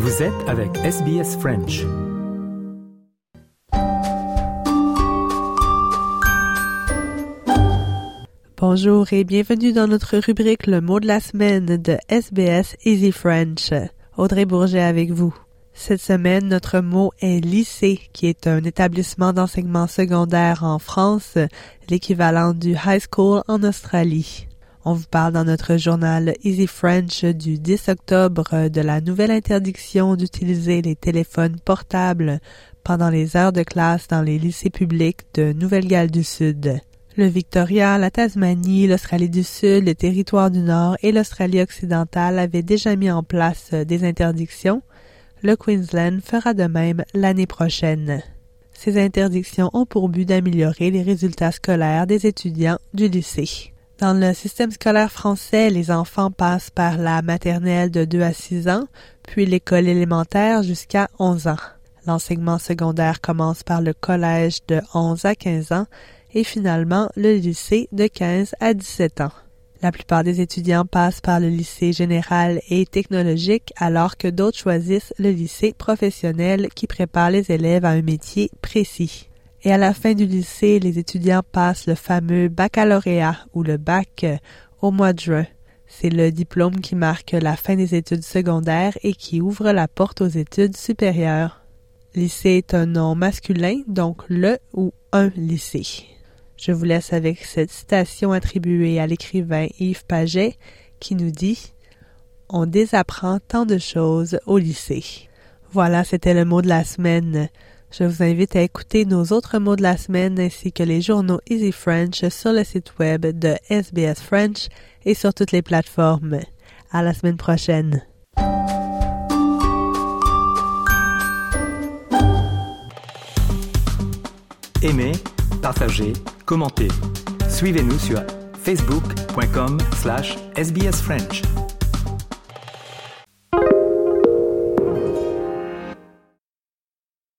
Vous êtes avec SBS French. Bonjour et bienvenue dans notre rubrique Le mot de la semaine de SBS Easy French. Audrey Bourget avec vous. Cette semaine, notre mot est lycée, qui est un établissement d'enseignement secondaire en France, l'équivalent du high school en Australie. On vous parle dans notre journal Easy French du 10 octobre de la nouvelle interdiction d'utiliser les téléphones portables pendant les heures de classe dans les lycées publics de Nouvelle-Galles du Sud. Le Victoria, la Tasmanie, l'Australie du Sud, le territoire du Nord et l'Australie occidentale avaient déjà mis en place des interdictions. Le Queensland fera de même l'année prochaine. Ces interdictions ont pour but d'améliorer les résultats scolaires des étudiants du lycée. Dans le système scolaire français, les enfants passent par la maternelle de 2 à 6 ans, puis l'école élémentaire jusqu'à 11 ans. L'enseignement secondaire commence par le collège de 11 à 15 ans et finalement le lycée de 15 à 17 ans. La plupart des étudiants passent par le lycée général et technologique alors que d'autres choisissent le lycée professionnel qui prépare les élèves à un métier précis. Et à la fin du lycée, les étudiants passent le fameux baccalauréat ou le bac euh, au mois de juin. C'est le diplôme qui marque la fin des études secondaires et qui ouvre la porte aux études supérieures. Lycée est un nom masculin, donc le ou un lycée. Je vous laisse avec cette citation attribuée à l'écrivain Yves Paget qui nous dit On désapprend tant de choses au lycée. Voilà, c'était le mot de la semaine. Je vous invite à écouter nos autres mots de la semaine ainsi que les journaux Easy French sur le site web de SBS French et sur toutes les plateformes. À la semaine prochaine. Aimez, partagez, commentez. Suivez-nous sur facebook.com slash sbsfrench.